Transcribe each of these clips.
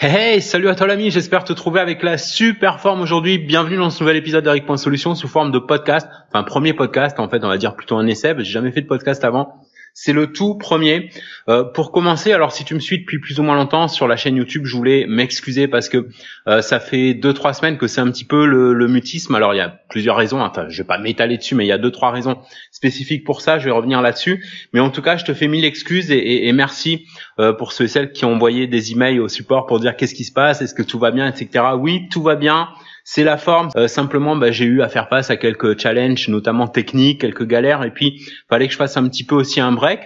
Hey, salut à toi l'ami, j'espère te trouver avec la super forme aujourd'hui. Bienvenue dans ce nouvel épisode d'Eric.solution sous forme de podcast. Enfin, premier podcast, en fait, on va dire plutôt un essai, j'ai jamais fait de podcast avant. C'est le tout premier. Euh, pour commencer, alors si tu me suis depuis plus ou moins longtemps sur la chaîne YouTube, je voulais m'excuser parce que euh, ça fait deux trois semaines que c'est un petit peu le, mutisme. Alors il y a plusieurs raisons. Enfin, je vais pas m'étaler dessus, mais il y a deux trois raisons spécifiques pour ça. Je vais revenir là-dessus. Mais en tout cas, je te fais mille excuses et merci euh, pour ceux et celles qui ont envoyé des emails au support pour dire qu'est-ce qui se passe, est-ce que tout va bien, etc. Oui, tout va bien. C'est la forme. Euh, simplement, bah, j'ai eu à faire face à quelques challenges, notamment techniques, quelques galères, et puis fallait que je fasse un petit peu aussi un break.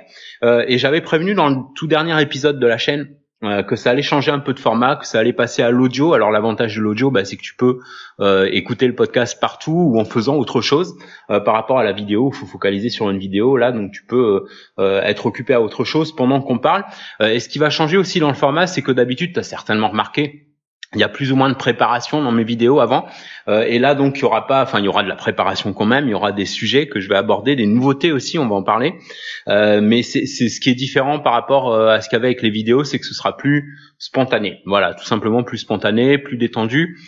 Euh, et j'avais prévenu dans le tout dernier épisode de la chaîne euh, que ça allait changer un peu de format, que ça allait passer à l'audio. Alors l'avantage de l'audio, bah, c'est que tu peux écouter le podcast partout ou en faisant autre chose par rapport à la vidéo. Il faut focaliser sur une vidéo là, donc tu peux être occupé à autre chose pendant qu'on parle. et ce qui va changer aussi dans le format, c'est que d'habitude, tu as certainement remarqué, il y a plus ou moins de préparation dans mes vidéos avant. Euh, et là donc il y aura pas enfin il y aura de la préparation quand même. Il y aura des sujets que je vais aborder des nouveautés aussi on va en parler. Euh, mais c'est ce qui est différent par rapport euh, à ce qu'il y avait avec les vidéos c'est que ce sera plus spontané. Voilà tout simplement plus spontané plus détendu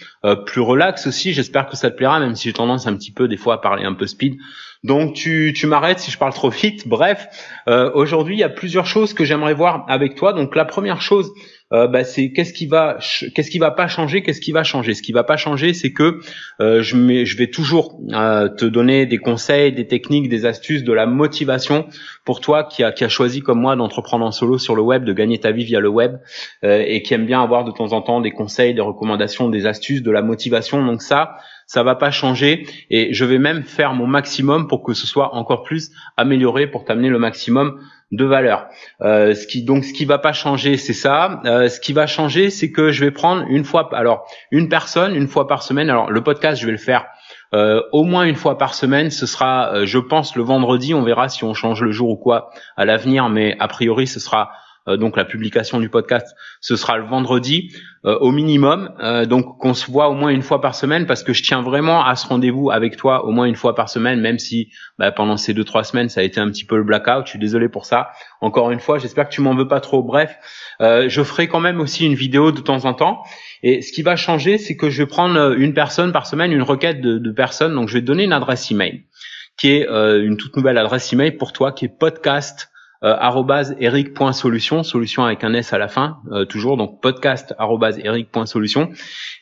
plus relax aussi. J'espère que ça te plaira même si j'ai tendance un petit peu des fois à parler un peu speed donc tu, tu m'arrêtes si je parle trop vite bref euh, aujourd'hui il y a plusieurs choses que j'aimerais voir avec toi donc la première chose euh, bah, c'est qu'est-ce qui va qu'est-ce qui va pas changer, qu'est-ce qui va changer? Ce qui va pas changer, c'est que euh, je, vais toujours te donner des conseils, des techniques, des astuces, de la motivation pour toi qui a, qui a choisi comme moi d'entreprendre en solo sur le web, de gagner ta vie via le web et qui aime bien avoir de temps en temps des conseils, des recommandations, des astuces, de la motivation. Donc ça, ça va pas changer et je vais même faire mon maximum pour que ce soit encore plus amélioré pour t'amener le maximum de valeur. Euh, ce qui donc ce qui va pas changer, c'est ça. Euh, ce qui va changer, c'est que je vais prendre une fois, alors une personne une fois par semaine. Alors le podcast, je vais le faire euh, au moins une fois par semaine. Ce sera, euh, je pense, le vendredi. On verra si on change le jour ou quoi à l'avenir, mais a priori, ce sera donc la publication du podcast, ce sera le vendredi euh, au minimum. Euh, donc qu'on se voit au moins une fois par semaine parce que je tiens vraiment à ce rendez-vous avec toi au moins une fois par semaine, même si bah, pendant ces deux trois semaines ça a été un petit peu le blackout. Je suis désolé pour ça. Encore une fois, j'espère que tu m'en veux pas trop. Bref, je ferai quand même aussi une vidéo de temps en temps. Et ce qui va changer, c'est que je vais prendre une personne par semaine, une requête de, de personnes. Donc je vais te donner une adresse email qui est une toute nouvelle adresse email pour toi, qui est podcast euh, eric.solution, solution avec un S à la fin, euh, toujours, donc podcast eric.solution.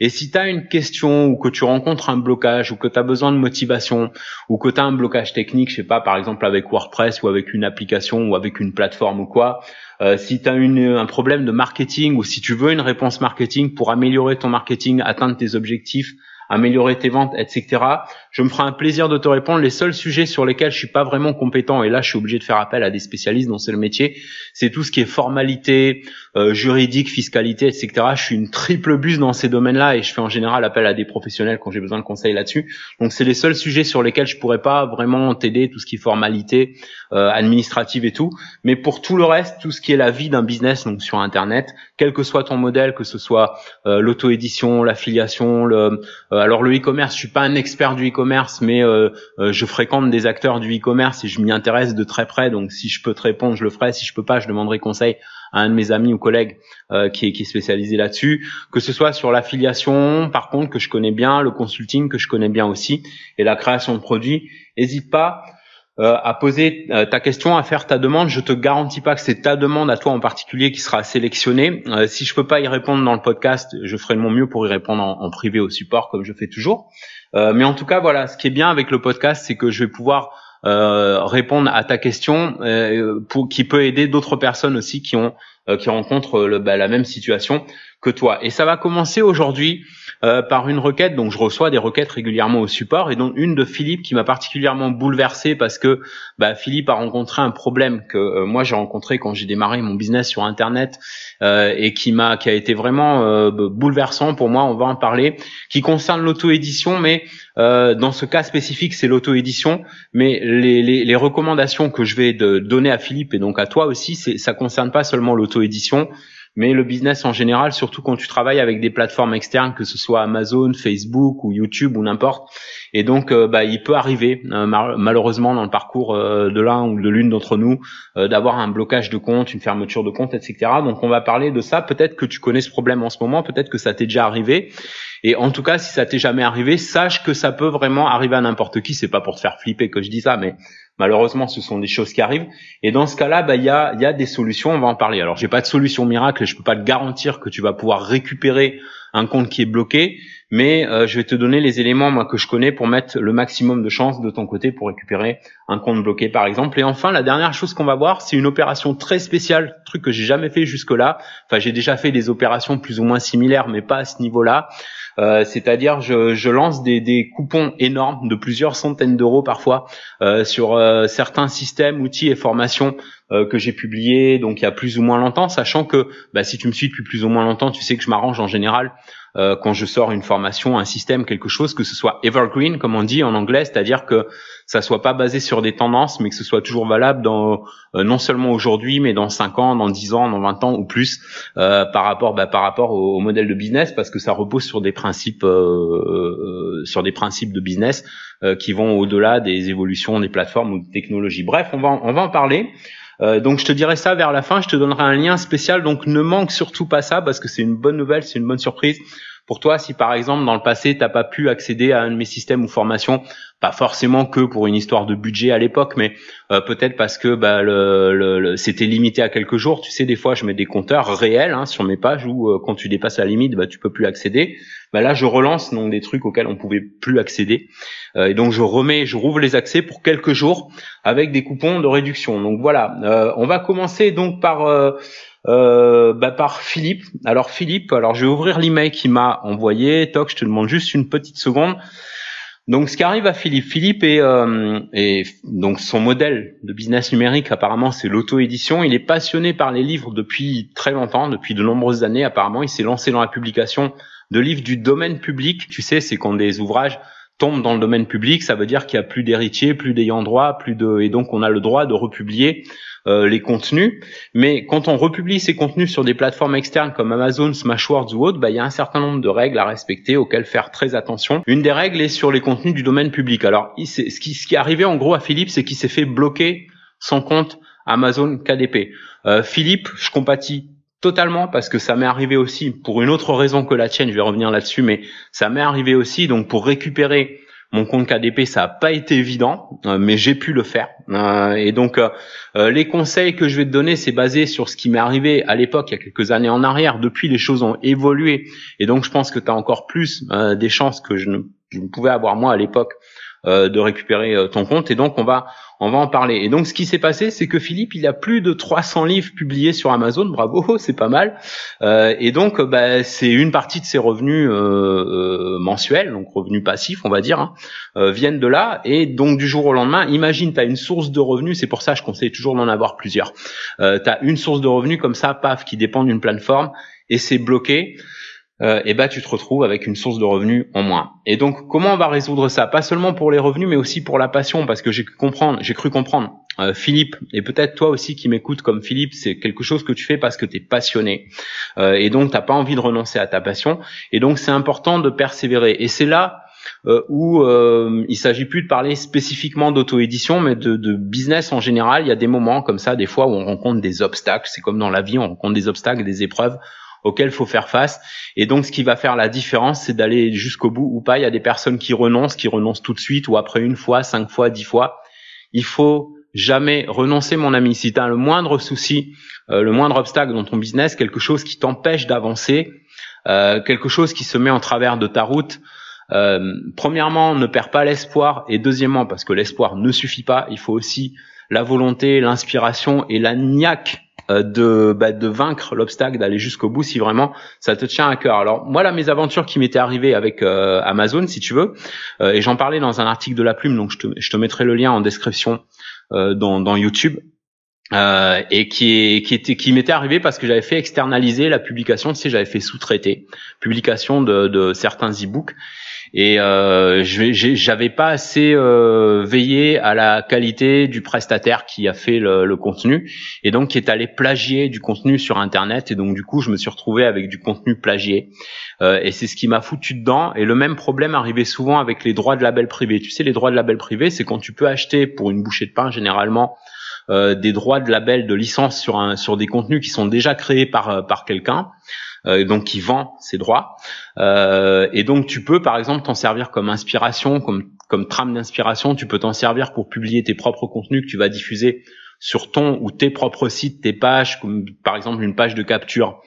Et si tu as une question ou que tu rencontres un blocage ou que tu as besoin de motivation ou que tu as un blocage technique, je sais pas, par exemple avec WordPress ou avec une application ou avec une plateforme ou quoi, euh, si tu as un problème de marketing ou si tu veux une réponse marketing pour améliorer ton marketing, atteindre tes objectifs, améliorer tes ventes, etc. Je me ferai un plaisir de te répondre. Les seuls sujets sur lesquels je suis pas vraiment compétent, et là je suis obligé de faire appel à des spécialistes dont c'est le métier, c'est tout ce qui est formalité, euh, juridique, fiscalité, etc. Je suis une triple buse dans ces domaines-là et je fais en général appel à des professionnels quand j'ai besoin de conseils là-dessus. Donc c'est les seuls sujets sur lesquels je pourrais pas vraiment t'aider, tout ce qui est formalité, euh, administrative et tout. Mais pour tout le reste, tout ce qui est la vie d'un business, donc sur Internet, quel que soit ton modèle, que ce soit euh, l'auto-édition, l'affiliation, le euh, alors le e-commerce, je suis pas un expert du e-commerce, mais euh, euh, je fréquente des acteurs du e-commerce et je m'y intéresse de très près. Donc si je peux te répondre, je le ferai. Si je peux pas, je demanderai conseil à un de mes amis ou collègues qui, est, qui est spécialisé là-dessus. Que ce soit sur l'affiliation, par contre, que je connais bien, le consulting que je connais bien aussi, et la création de produits, n'hésite pas euh, à poser euh, ta question, à faire ta demande. Je te garantis pas que c'est ta demande à toi en particulier qui sera sélectionnée. Euh, si je peux pas y répondre dans le podcast, je ferai de mon mieux pour y répondre en, privé au support comme je fais toujours. mais en tout cas, voilà, ce qui est bien avec le podcast, c'est que je vais pouvoir répondre à ta question, qui peut aider d'autres personnes aussi qui ont qui rencontrent le, bah, la même situation que toi. Et ça va commencer aujourd'hui euh, par une requête. Donc je reçois des requêtes régulièrement au support et donc une de Philippe qui m'a particulièrement bouleversé parce que bah, Philippe a rencontré un problème que euh, moi j'ai rencontré quand j'ai démarré mon business sur Internet euh, et qui m'a qui a été vraiment euh, bouleversant pour moi. On va en parler. Qui concerne l'auto-édition, mais dans ce cas spécifique c'est l'auto-édition. Mais les, recommandations que je vais donner à Philippe et donc à toi aussi, ça concerne pas seulement l'auto-édition mais le business en général, surtout quand tu travailles avec des plateformes externes, que ce soit Amazon, Facebook ou YouTube ou n'importe. Et donc, euh, bah, il peut arriver, euh, malheureusement, dans le parcours euh, de l'un ou de l'une d'entre nous, d'avoir un blocage de compte, une fermeture de compte, etc. Donc, on va parler de ça. Peut-être que tu connais ce problème en ce moment, peut-être que ça t'est déjà arrivé. Et en tout cas, si ça t'est jamais arrivé, sache que ça peut vraiment arriver à n'importe qui. C'est pas pour te faire flipper que je dis ça, mais malheureusement, ce sont des choses qui arrivent. Et dans ce cas-là, bah, il y a, y a des solutions. On va en parler. Alors, j'ai pas de solution miracle. Je peux pas te garantir que tu vas pouvoir récupérer un compte qui est bloqué, mais euh, je vais te donner les éléments que je connais pour mettre le maximum de chances de ton côté pour récupérer un compte bloqué par exemple. Et enfin, la dernière chose qu'on va voir, c'est une opération très spéciale, truc que j'ai jamais fait jusque-là. Enfin, j'ai déjà fait des opérations plus ou moins similaires, mais pas à ce niveau-là. Euh, c'est-à-dire je, lance des, coupons énormes de plusieurs centaines d'euros parfois euh, sur certains systèmes, outils et formations que j'ai publiés donc il y a plus ou moins longtemps, sachant que bah, si tu me suis depuis plus ou moins longtemps, tu sais que je m'arrange en général euh, quand je sors une formation, un système, quelque chose, que ce soit evergreen, comme on dit en anglais, c'est-à-dire que ça soit pas basé sur des tendances, mais que ce soit toujours valable dans euh, non seulement aujourd'hui, mais dans 5 ans, dans 10 ans, dans 20 ans ou plus, euh, par rapport bah, par rapport au, modèle de business, parce que ça repose sur des principes sur des principes de business qui vont au-delà des évolutions des plateformes ou des technologies. Bref, on va on va en parler. Euh, donc je te dirai ça vers la fin, je te donnerai un lien spécial, donc ne manque surtout pas ça parce que c'est une bonne nouvelle, c'est une bonne surprise pour toi si par exemple dans le passé t'as pas pu accéder à un de mes systèmes ou formations pas forcément que pour une histoire de budget à l'époque, mais euh, peut-être parce que bah, le, c'était limité à quelques jours. Tu sais, des fois, je mets des compteurs réels hein, sur mes pages où euh, quand tu dépasses la limite, bah, tu peux plus accéder. Bah, là, je relance donc des trucs auxquels on pouvait plus accéder, euh, et donc je remets, je rouvre les accès pour quelques jours avec des coupons de réduction. Donc voilà, on va commencer donc par bah, par Philippe. Alors Philippe, alors je vais ouvrir l'email qu'il m'a envoyé. Toc, je te demande juste une petite seconde. Donc, ce qui arrive à Philippe, Philippe est, euh, donc son modèle de business numérique apparemment c'est l'auto-édition. Il est passionné par les livres depuis très longtemps, depuis de nombreuses années. Apparemment, il s'est lancé dans la publication de livres du domaine public. Tu sais, c'est quand des ouvrages tombent dans le domaine public, ça veut dire qu'il y a plus d'héritiers, plus d'ayants droit, plus de, et donc on a le droit de republier euh, les contenus. Mais quand on republie ces contenus sur des plateformes externes comme Amazon, Smashwords ou autres, bah, il y a un certain nombre de règles à respecter auxquelles faire très attention. Une des règles est sur les contenus du domaine public. Alors, ce qui, ce qui est arrivé en gros à Philippe, c'est qu'il s'est fait bloquer son compte Amazon KDP. Euh, Philippe, je compatis totalement parce que ça m'est arrivé aussi pour une autre raison que la tienne, je vais revenir là-dessus, mais ça m'est arrivé aussi donc pour récupérer mon compte KDP, ça n'a pas été évident, euh, mais j'ai pu le faire. Euh, et donc, euh, les conseils que je vais te donner, c'est basé sur ce qui m'est arrivé à l'époque, il y a quelques années en arrière. Depuis, les choses ont évolué. Et donc, je pense que tu as encore plus des chances que je ne, pouvais avoir moi à l'époque de récupérer euh, ton compte. Et donc on va on va en parler. Et donc ce qui s'est passé, c'est que Philippe, il a plus de 300 livres publiés sur Amazon. Bravo, c'est pas mal. Euh, et donc bah, c'est une partie de ses revenus mensuels, donc revenus passifs, on va dire, hein, viennent de là. Et donc du jour au lendemain, imagine, tu as une source de revenus. C'est pour ça je conseille toujours d'en avoir plusieurs. tu as une source de revenus comme ça, paf, qui dépend d'une plateforme et c'est bloqué euh, et bah tu te retrouves avec une source de revenus en moins. Et donc comment on va résoudre ça? Pas seulement pour les revenus, mais aussi pour la passion, parce que j'ai cru comprendre, j'ai cru comprendre. Euh, Philippe, et peut-être toi aussi qui m'écoutes comme Philippe, c'est quelque chose que tu fais parce que tu es passionné. Euh, et donc t'as pas envie de renoncer à ta passion. Et donc c'est important de persévérer. Et c'est là euh, où euh, il s'agit plus de parler spécifiquement d'auto-édition, mais de, de, business en général. Il y a des moments comme ça, des fois où on rencontre des obstacles. C'est comme dans la vie, on rencontre des obstacles, des épreuves auquel il faut faire face. Et donc, ce qui va faire la différence, c'est d'aller jusqu'au bout ou pas. Il y a des personnes qui renoncent, qui renoncent tout de suite ou après une fois, cinq fois, dix fois. Il faut jamais renoncer, mon ami. Si tu as le moindre souci, euh, le moindre obstacle dans ton business, quelque chose qui t'empêche d'avancer, euh, quelque chose qui se met en travers de ta route, euh, premièrement, ne perds pas l'espoir. Et deuxièmement, parce que l'espoir ne suffit pas, il faut aussi la volonté, l'inspiration et la niaque de, bah, de vaincre l'obstacle, d'aller jusqu'au bout si vraiment ça te tient à cœur. Alors moi là, mes aventures qui m'étaient arrivées avec euh, Amazon, si tu veux, euh, et j'en parlais dans un article de la Plume, donc je te, je te mettrai le lien en description dans, dans YouTube. et qui, est, qui était qui m'était arrivé parce que j'avais fait externaliser la publication, tu sais, j'avais fait sous-traiter publication de, de certains e-books et euh, j'avais pas assez euh, veillé à la qualité du prestataire qui a fait le, le, contenu et donc qui est allé plagier du contenu sur internet. Et donc du coup je me suis retrouvé avec du contenu plagié. Euh, et c'est ce qui m'a foutu dedans. Et le même problème arrivait souvent avec les droits de label privé. Tu sais les droits de label privé c'est quand tu peux acheter pour une bouchée de pain généralement euh, des droits de label de licence sur un sur des contenus qui sont déjà créés par par quelqu'un euh, donc qui vend ses droits. Euh, et donc tu peux par exemple t'en servir comme inspiration, comme comme trame d'inspiration. Tu peux t'en servir pour publier tes propres contenus que tu vas diffuser sur ton ou tes propres sites, tes pages, comme par exemple une page de capture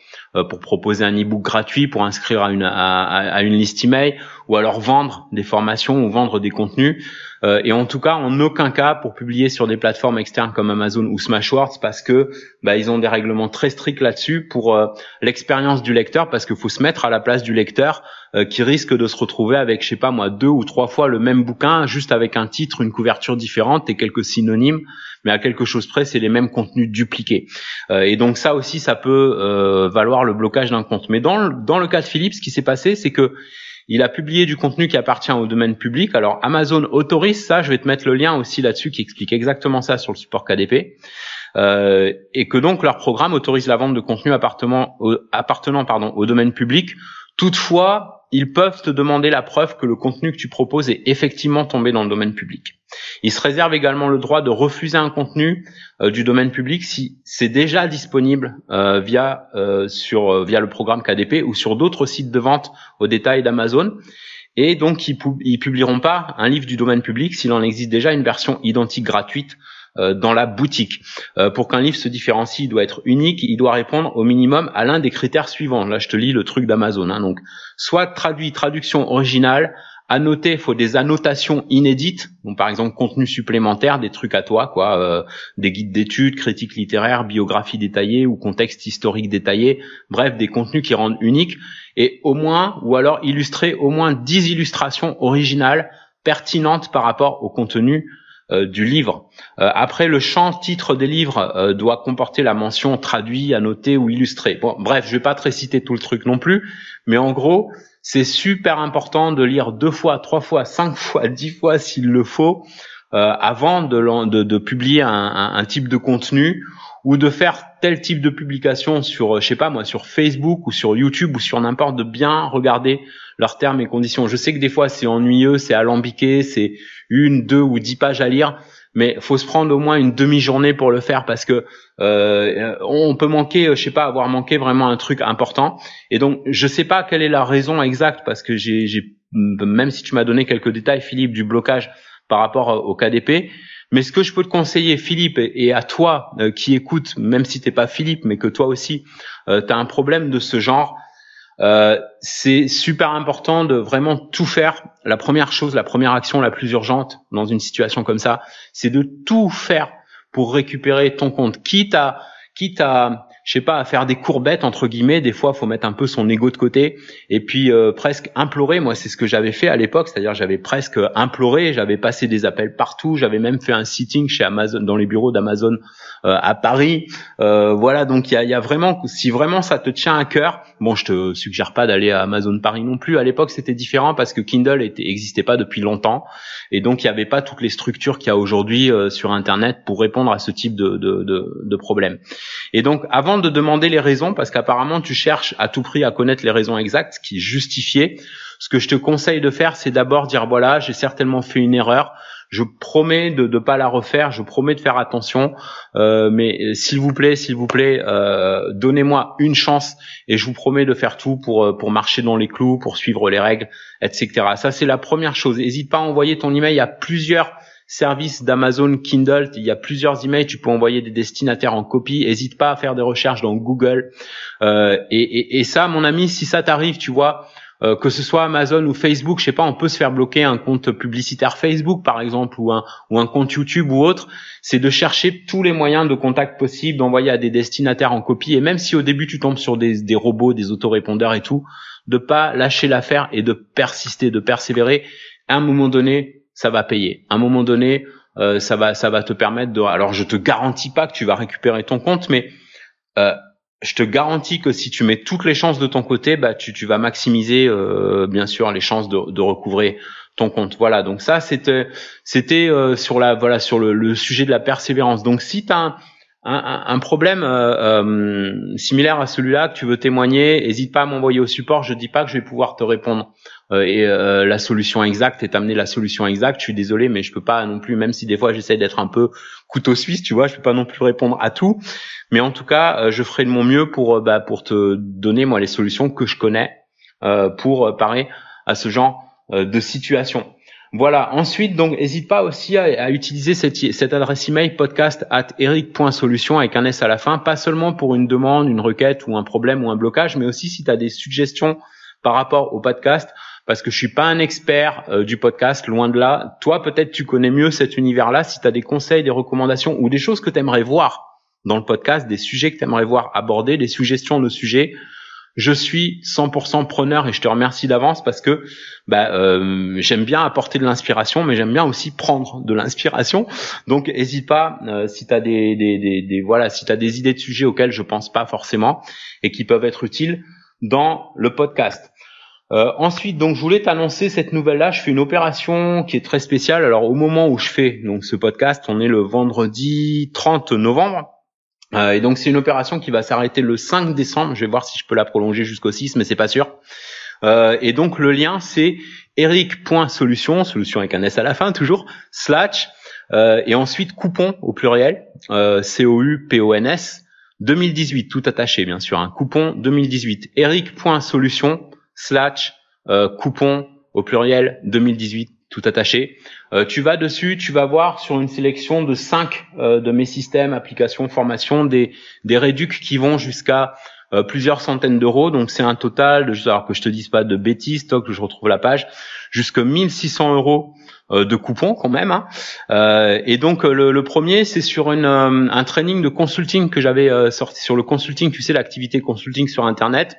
pour proposer un e-book gratuit, pour inscrire à une, à, une liste email, ou alors vendre des formations ou vendre des contenus. Euh, et en tout cas, en aucun cas pour publier sur des plateformes externes comme Amazon ou Smashwords, parce que bah, ils ont des règlements très stricts là-dessus pour euh, l'expérience du lecteur, parce qu'il faut se mettre à la place du lecteur qui risque de se retrouver avec, je sais pas moi, deux ou trois fois le même bouquin, juste avec un titre, une couverture différente et quelques synonymes mais à quelque chose près, c'est les mêmes contenus dupliqués. Euh, et donc ça aussi, ça peut euh, valoir le blocage d'un compte. Mais dans le, cas de Philippe, ce qui s'est passé, c'est que il a publié du contenu qui appartient au domaine public. Alors Amazon autorise ça. Je vais te mettre le lien aussi là-dessus qui explique exactement ça sur le support KDP. Euh, et que donc leur programme autorise la vente de contenu appartenant au domaine public. Toutefois, ils peuvent te demander la preuve que le contenu que tu proposes est effectivement tombé dans le domaine public. Il se réserve également le droit de refuser un contenu euh, du domaine public si c'est déjà disponible euh, via euh, sur via le programme KDP ou sur d'autres sites de vente au détail d'Amazon. Et donc ils, ils publieront pas un livre du domaine public s'il en existe déjà une version identique gratuite dans la boutique. pour qu'un livre se différencie, il doit être unique, il doit répondre au minimum à l'un des critères suivants. Là, je te lis le truc d'Amazon. Hein. Donc, soit traduit, traduction originale, à noter, il faut des annotations inédites, donc par exemple contenu supplémentaire, des trucs à toi, quoi, euh, des guides d'études, critiques littéraires, biographies détaillées ou contexte historique détaillé, bref, des contenus qui rendent uniques, et au moins, ou alors illustrer au moins 10 illustrations originales pertinentes par rapport au contenu euh, du livre. Euh, après, le champ titre des livres doit comporter la mention traduit, annoté ou illustré. Bref, je vais pas te réciter tout le truc non plus, mais en gros, c'est super important de lire deux fois, trois fois, cinq fois, dix fois s'il le faut, euh, avant de, publier un, un, un, type de contenu ou de faire tel type de publication sur, je sais pas moi, sur Facebook ou sur YouTube ou sur n'importe de bien regarder leurs termes et conditions. Je sais que des fois c'est ennuyeux, c'est alambiqué, c'est une, deux ou dix pages à lire mais faut se prendre au moins une demi-journée pour le faire parce que euh, on peut manquer, je sais pas, avoir manqué vraiment un truc important. Et donc, je sais pas quelle est la raison exacte parce que j'ai, même si tu m'as donné quelques détails, Philippe, du blocage par rapport au KDP. Mais ce que je peux te conseiller, Philippe, et, à toi euh, qui écoutes, même si t'es pas Philippe, mais que toi aussi, euh, tu as un problème de ce genre, euh, c'est super important de vraiment tout faire. La première chose, la première action la plus urgente dans une situation comme ça, c'est de tout faire pour récupérer ton compte, quitte à quitte à je sais pas, à faire des courbettes entre guillemets. Des fois, faut mettre un peu son ego de côté et puis euh, presque implorer. Moi, c'est ce que j'avais fait à l'époque, c'est-à-dire j'avais presque imploré, j'avais passé des appels partout, j'avais même fait un sitting chez Amazon, dans les bureaux d'Amazon euh, à Paris. Euh, voilà, donc il y a, y a, vraiment, si vraiment ça te tient à cœur, bon, je te suggère pas d'aller à Amazon Paris non plus. À l'époque, c'était différent parce que Kindle était, existait pas depuis longtemps et donc il y avait pas toutes les structures qu'il y a aujourd'hui sur Internet pour répondre à ce type de, de, de, de problème. Et donc, avant de demander les raisons, parce qu'apparemment tu cherches à tout prix à connaître les raisons exactes, ce qui est justifié, ce que je te conseille de faire, c'est d'abord dire voilà, j'ai certainement fait une erreur. Je promets de ne pas la refaire. Je promets de faire attention. Euh, mais s'il vous plaît, s'il vous plaît, euh, donnez-moi une chance et je vous promets de faire tout pour euh, pour marcher dans les clous, pour suivre les règles, etc. Ça c'est la première chose. N'hésite pas à envoyer ton email à plusieurs service d'Amazon Kindle. Il y a plusieurs emails, tu peux envoyer des destinataires en copie. N'hésite pas à faire des recherches dans Google. Euh, et, et, et, ça, mon ami, si ça t'arrive, tu vois, euh, que ce soit Amazon ou Facebook, je sais pas, on peut se faire bloquer un compte publicitaire Facebook, par exemple, ou un, ou un compte YouTube ou autre. C'est de chercher tous les moyens de contact possibles, d'envoyer à des destinataires en copie. Et même si au début tu tombes sur des, des robots, des autorépondeurs et tout, de pas lâcher l'affaire et de persister, de persévérer. À un moment donné, ça va payer. À un moment donné, euh, ça va, ça va te permettre de. Alors, je te garantis pas que tu vas récupérer ton compte, mais euh, je te garantis que si tu mets toutes les chances de ton côté, bah tu, tu vas maximiser euh, bien sûr les chances de, de recouvrer ton compte. Voilà, donc ça c'était c'était euh, sur la voilà sur le, le, sujet de la persévérance. Donc si tu as un, un, problème euh, euh, similaire à celui-là que tu veux témoigner, n'hésite pas à m'envoyer au support. Je dis pas que je vais pouvoir te répondre euh, et la solution exacte et t'amener la solution exacte. Je suis désolé, mais je peux pas non plus, même si des fois j'essaie d'être un peu couteau suisse, tu vois, je peux pas non plus répondre à tout. Mais en tout cas, je ferai de mon mieux pour bah, pour te donner moi les solutions que je connais pour parer à ce genre de situation. Voilà. Ensuite, donc, n'hésite pas aussi à, utiliser cette, adresse email podcast at eric.solution avec un S à la fin, pas seulement pour une demande, une requête ou un problème ou un blocage, mais aussi si tu as des suggestions par rapport au podcast, parce que je suis pas un expert euh, du podcast, loin de là. Toi, peut-être tu connais mieux cet univers-là. Si tu as des conseils, des recommandations ou des choses que tu aimerais voir dans le podcast, des sujets que tu aimerais voir abordés, des suggestions de sujets, je suis 100% preneur et je te remercie d'avance parce que bah, euh, j'aime bien apporter de l'inspiration, mais j'aime bien aussi prendre de l'inspiration. Donc, n'hésite pas euh, si tu as des, des, voilà, si tu des idées de sujets auxquels je pense pas forcément et qui peuvent être utiles dans le podcast. Euh, ensuite, donc, je voulais t'annoncer cette nouvelle-là. Je fais une opération qui est très spéciale. Alors, au moment où je fais donc ce podcast, on est le vendredi 30 novembre. Euh, et donc c'est une opération qui va s'arrêter le 5 décembre. Je vais voir si je peux la prolonger jusqu'au 6, mais c'est pas sûr. Euh, et donc le lien c'est eric.solution, solution avec un S à la fin toujours, slash, euh, et ensuite coupon au pluriel, C-O-U-P-O-N-S, 2018, tout attaché bien sûr, un coupon 2018, eric.solution, slash, coupon au pluriel 2018 tout attaché. Euh, tu vas dessus, tu vas voir sur une sélection de cinq euh, de mes systèmes, applications, formations, des, des qui vont jusqu'à euh, plusieurs centaines d'euros. Donc c'est un total, de, alors que je te dise pas de bêtises, stock, que je retrouve la page, jusqu'à 1600 euros de coupons quand même. Hein. et donc le, le premier, c'est sur une, un training de consulting que j'avais sorti sur le consulting, tu sais l'activité consulting sur Internet.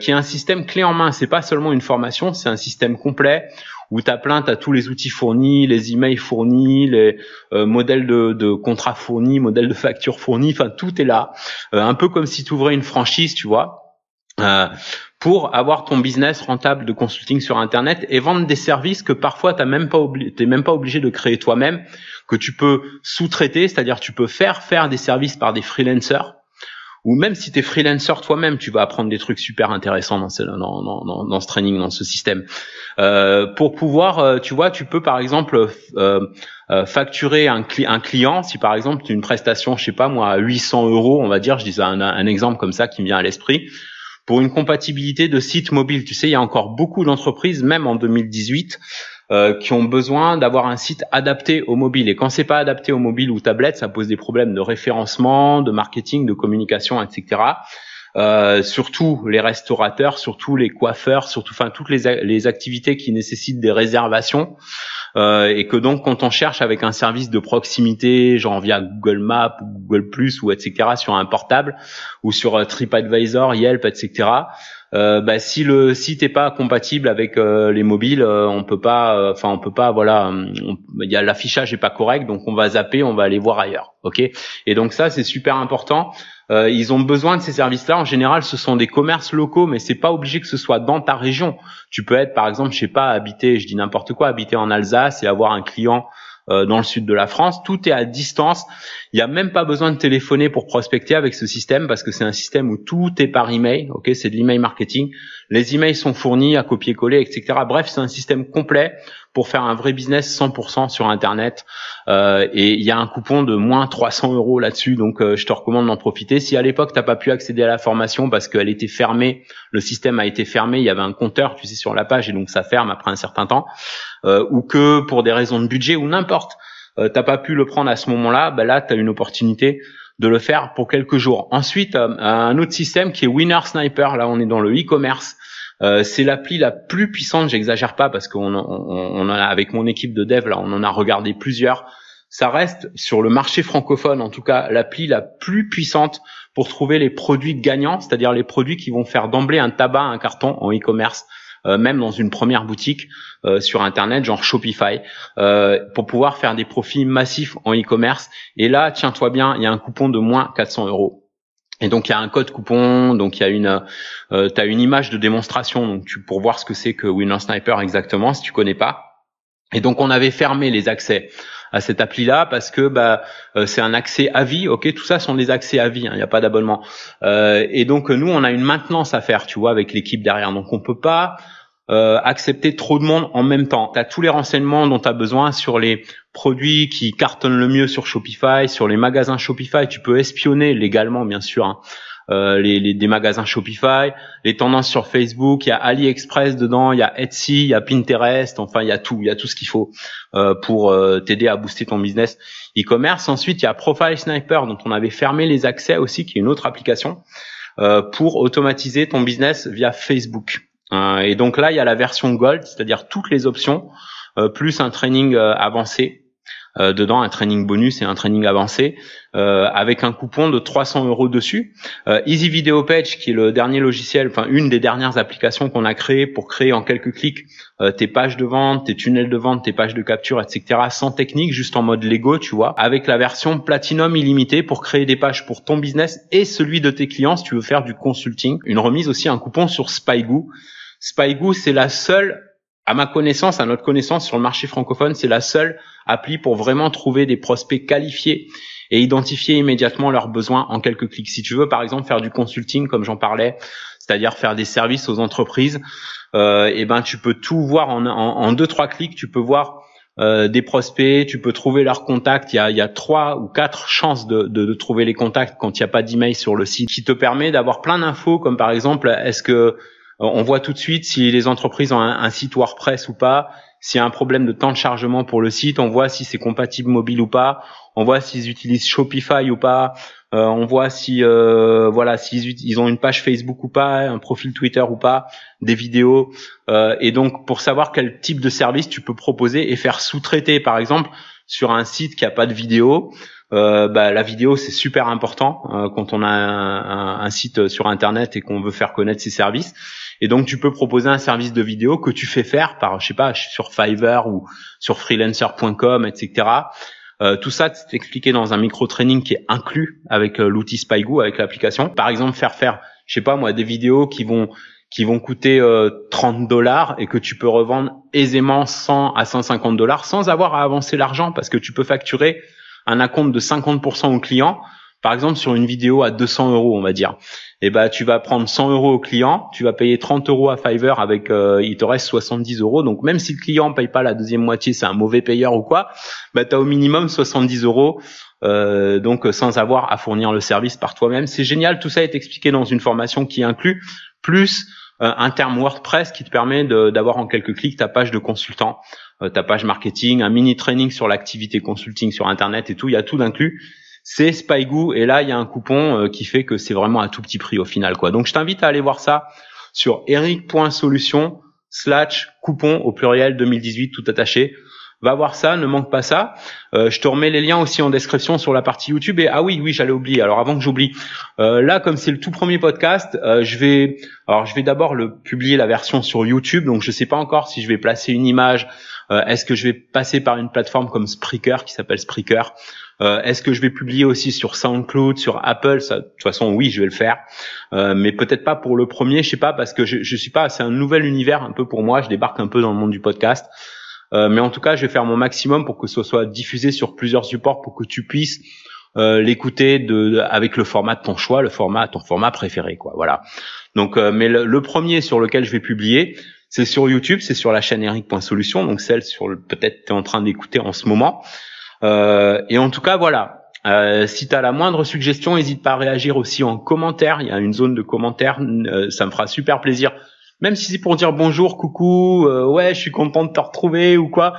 qui est un système clé en main. C'est pas seulement une formation, c'est un système complet où tu as plein, tu tous les outils fournis, les emails fournis, les euh, modèles de, de contrats fournis, modèles de factures fournis, enfin tout est là. Euh, un peu comme si tu ouvrais une franchise, tu vois. Euh, pour avoir ton business rentable de consulting sur internet et vendre des services que parfois tu même même pas obligé de créer toi-même que tu peux sous-traiter c'est-à-dire tu peux faire faire des services par des freelancers ou même si tu es freelancer toi-même, tu vas apprendre des trucs super intéressants dans ce, dans, ce training, dans ce système. Euh, pour pouvoir, euh, tu vois, tu peux par exemple euh, euh, facturer un, un, client, si par exemple tu as une prestation, je sais pas moi, à 800 euros, on va dire, je dis un, un exemple comme ça qui me vient à l'esprit, pour une compatibilité de site mobile. Tu sais, il y a encore beaucoup d'entreprises, même en 2018, euh, qui ont besoin d'avoir un site adapté au mobile. Et quand c'est pas adapté au mobile ou tablette, ça pose des problèmes de référencement, de marketing, de communication, etc. Euh, surtout les restaurateurs, surtout les coiffeurs, surtout enfin toutes les, les activités qui nécessitent des réservations euh, et que donc quand on cherche avec un service de proximité, genre via Google Maps, Google Plus ou etc. sur un portable ou sur euh, TripAdvisor, Yelp, etc. Euh, bah, si le site est pas compatible avec euh, les mobiles, euh, on peut pas, enfin on peut pas, voilà, il y a l'affichage est pas correct, donc on va zapper, on va aller voir ailleurs, ok? Et donc ça c'est super important. ils ont besoin de ces services-là. En général, ce sont des commerces locaux, mais c'est pas obligé que ce soit dans ta région. Tu peux être, par exemple, je sais pas, habiter, je dis n'importe quoi, habiter en Alsace et avoir un client euh, dans le sud de la France. Tout est à distance. Il n'y a même pas besoin de téléphoner pour prospecter avec ce système parce que c'est un système où tout est par email. Ok, c'est de l'email marketing. Les emails sont fournis à copier-coller, etc. Bref, c'est un système complet pour faire un vrai business 100% sur Internet. Euh, et il y a un coupon de moins 300 euros là-dessus, donc euh, je te recommande d'en profiter. Si à l'époque t'as pas pu accéder à la formation parce qu'elle était fermée, le système a été fermé, il y avait un compteur, tu sais, sur la page et donc ça ferme après un certain temps, euh, ou que pour des raisons de budget ou n'importe, t'as pas pu le prendre à ce moment-là, ben là tu as une opportunité de le faire pour quelques jours. Ensuite, un autre système qui est Winner Sniper, là on est dans le e-commerce. Euh, c'est l'appli la plus puissante, j'exagère pas parce qu'on on, a avec mon équipe de dev là, on en a regardé plusieurs. Ça reste sur le marché francophone, en tout cas, l'appli la plus puissante pour trouver les produits gagnants, c'est-à-dire les produits qui vont faire d'emblée un tabac, un carton en e-commerce. Euh, même dans une première boutique euh, sur internet, genre Shopify, pour pouvoir faire des profits massifs en e-commerce. Et là, tiens-toi bien, il y a un coupon de moins 400 euros. Et donc il y a un code coupon, donc il y a une, euh, tu as une image de démonstration donc tu, pour voir ce que c'est que Winner Sniper exactement si tu connais pas. Et donc on avait fermé les accès à cette appli-là parce que bah euh, c'est un accès à vie. Ok, tout ça sont des accès à vie. Hein, il n'y a pas d'abonnement. Euh, et donc nous on a une maintenance à faire, tu vois, avec l'équipe derrière. Donc on peut pas euh, accepter trop de monde en même temps. Tu as tous les renseignements dont tu as besoin sur les produits qui cartonnent le mieux sur Shopify, sur les magasins Shopify. Tu peux espionner légalement, bien sûr, hein. euh, les, des magasins Shopify, les tendances sur Facebook. Il y a AliExpress dedans, il y a Etsy, il y a Pinterest. Enfin, il y a tout, il y a tout ce qu'il faut euh, pour t'aider à booster ton business e-commerce. Ensuite, il y a Profile Sniper dont on avait fermé les accès aussi, qui est une autre application pour automatiser ton business via Facebook. Euh, et donc là, il y a la version Gold, c'est-à-dire toutes les options, euh, plus un training euh, dedans, un training bonus et un training avancé, avec un coupon de 300 euros dessus. Easy Video Page, qui est le dernier logiciel, enfin une des dernières applications qu'on a créées pour créer en quelques clics tes pages de vente, tes tunnels de vente, tes pages de capture, etc. sans technique, juste en mode Lego, tu vois, avec la version Platinum illimitée pour créer des pages pour ton business et celui de tes clients si tu veux faire du consulting. Une remise aussi, un coupon sur Spygoo Spygoo, c'est la seule, à ma connaissance, à notre connaissance sur le marché francophone, c'est la seule appli pour vraiment trouver des prospects qualifiés et identifier immédiatement leurs besoins en quelques clics. Si tu veux, par exemple, faire du consulting, comme j'en parlais, c'est-à-dire faire des services aux entreprises, euh, et eh ben tu peux tout voir en, en, deux trois clics. Tu peux voir euh, des prospects, tu peux trouver leurs contacts. Il y a, il y a trois ou quatre chances de, de, de trouver les contacts quand il n'y a pas d'email sur le site, qui te permet d'avoir plein d'infos, comme par exemple, est-ce que on voit tout de suite si les entreprises ont un, site WordPress ou pas, s'il y a un problème de temps de chargement pour le site, on voit si c'est compatible mobile ou pas, on voit s'ils utilisent Shopify ou pas, euh, on voit si euh, voilà s'ils ils ont une page Facebook ou pas, un profil Twitter ou pas, des vidéos et donc pour savoir quel type de service tu peux proposer et faire sous-traiter par exemple sur un site qui a pas de vidéo, euh, bah, la vidéo c'est super important euh, quand on a un, site sur internet et qu'on veut faire connaître ses services. Et donc tu peux proposer un service de vidéo que tu fais faire par je sais pas sur Fiverr ou sur freelancer.com, etc. Euh, tout ça c'est expliqué dans un micro training qui est inclus avec euh, l'outil Spygoo avec l'application. Par exemple faire faire je sais pas moi des vidéos qui vont qui vont coûter 30 dollars et que tu peux revendre aisément 100 à 150 dollars sans avoir à avancer l'argent parce que tu peux facturer un acompte de 50% au client, par exemple sur une vidéo à 200 euros, on va dire, et eh ben tu vas prendre 100 euros au client, tu vas payer 30 euros à Fiverr avec, euh, il te reste 70 euros. Donc même si le client paye pas la deuxième moitié, c'est un mauvais payeur ou quoi, bah tu as au minimum 70 euros. Euh, donc sans avoir à fournir le service par toi-même. C'est génial, tout ça est expliqué dans une formation qui inclut plus euh, un terme WordPress qui te permet d'avoir en quelques clics ta page de consultant. Euh, ta page marketing, un mini training sur l'activité consulting sur internet et tout, il y a tout d'inclus. C'est Spygoo et là il y a un coupon euh, qui fait que c'est vraiment à tout petit prix au final quoi. Donc je t'invite à aller voir ça sur eric.solution slash coupon au pluriel 2018 tout attaché va voir ça, ne manque pas ça. Euh, je te remets les liens aussi en description sur la partie YouTube. Et ah oui, oui, j'allais oublier. Alors avant que j'oublie, euh, là comme c'est le tout premier podcast, euh, je vais, alors je vais d'abord le publier la version sur YouTube. Donc je sais pas encore si je vais placer une image. Est-ce que je vais passer par une plateforme comme Spreaker qui s'appelle Spreaker Est-ce que je vais publier aussi sur SoundCloud, sur Apple? Ça, De toute façon, oui, je vais le faire, mais peut-être pas pour le premier. Je sais pas parce que je, je suis pas. C'est un nouvel univers un peu pour moi. Je débarque un peu dans le monde du podcast. Euh, mais en tout cas, je vais faire mon maximum pour que ce soit diffusé sur plusieurs supports pour que tu puisses euh, l'écouter de, avec le format de ton choix, le format ton format préféré, quoi. Voilà. Donc, euh, mais le, premier sur lequel je vais publier, c'est sur YouTube, c'est sur la chaîne Eric.solution, donc celle sur le peut-être tu es en train d'écouter en ce moment. Et en tout cas, voilà. si tu as la moindre suggestion, n'hésite pas à réagir aussi en commentaire. Il y a une zone de commentaires, ça me fera super plaisir même si c'est pour dire bonjour, coucou, euh, ouais, je suis content de te retrouver ou quoi,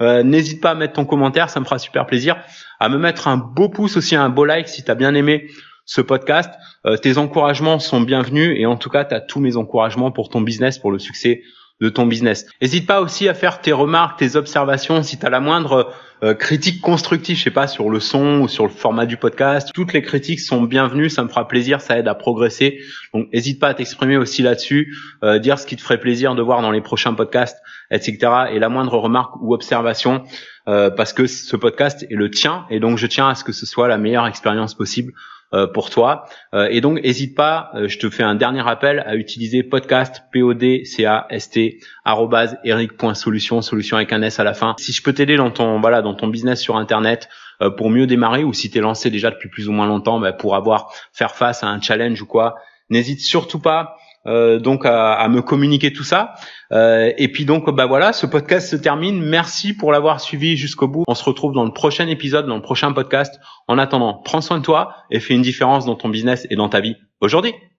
euh, n'hésite pas à mettre ton commentaire, ça me fera super plaisir. À me mettre un beau pouce aussi, un beau like si tu as bien aimé ce podcast. Euh, tes encouragements sont bienvenus et en tout cas, tu as tous mes encouragements pour ton business, pour le succès de ton business. N'hésite pas aussi à faire tes remarques, tes observations, si tu as la moindre euh, critique constructive, je sais pas, sur le son ou sur le format du podcast. Toutes les critiques sont bienvenues, ça me fera plaisir, ça aide à progresser. Donc n'hésite pas à t'exprimer aussi là-dessus, euh, dire ce qui te ferait plaisir de voir dans les prochains podcasts, etc. Et la moindre remarque ou observation, parce que ce podcast est le tien et donc je tiens à ce que ce soit la meilleure expérience possible euh, pour toi. Euh, et donc, n'hésite pas, euh, je te fais un dernier rappel à utiliser podcast, P-O-D, C-A-S-T, arrobase, eric.solution, solution avec un S à la fin. Si je peux t'aider dans ton, voilà, ton business sur Internet, pour mieux démarrer ou si tu es lancé déjà depuis plus ou moins longtemps, bah, pour avoir, faire face à un challenge ou quoi, n'hésite surtout pas euh, donc à, à, me communiquer tout ça. Euh, et puis donc bah voilà, ce podcast se termine. Merci pour l'avoir suivi jusqu'au bout. On se retrouve dans le prochain épisode, dans le prochain podcast. En attendant, prends soin de toi et fais une différence dans ton business et dans ta vie aujourd'hui.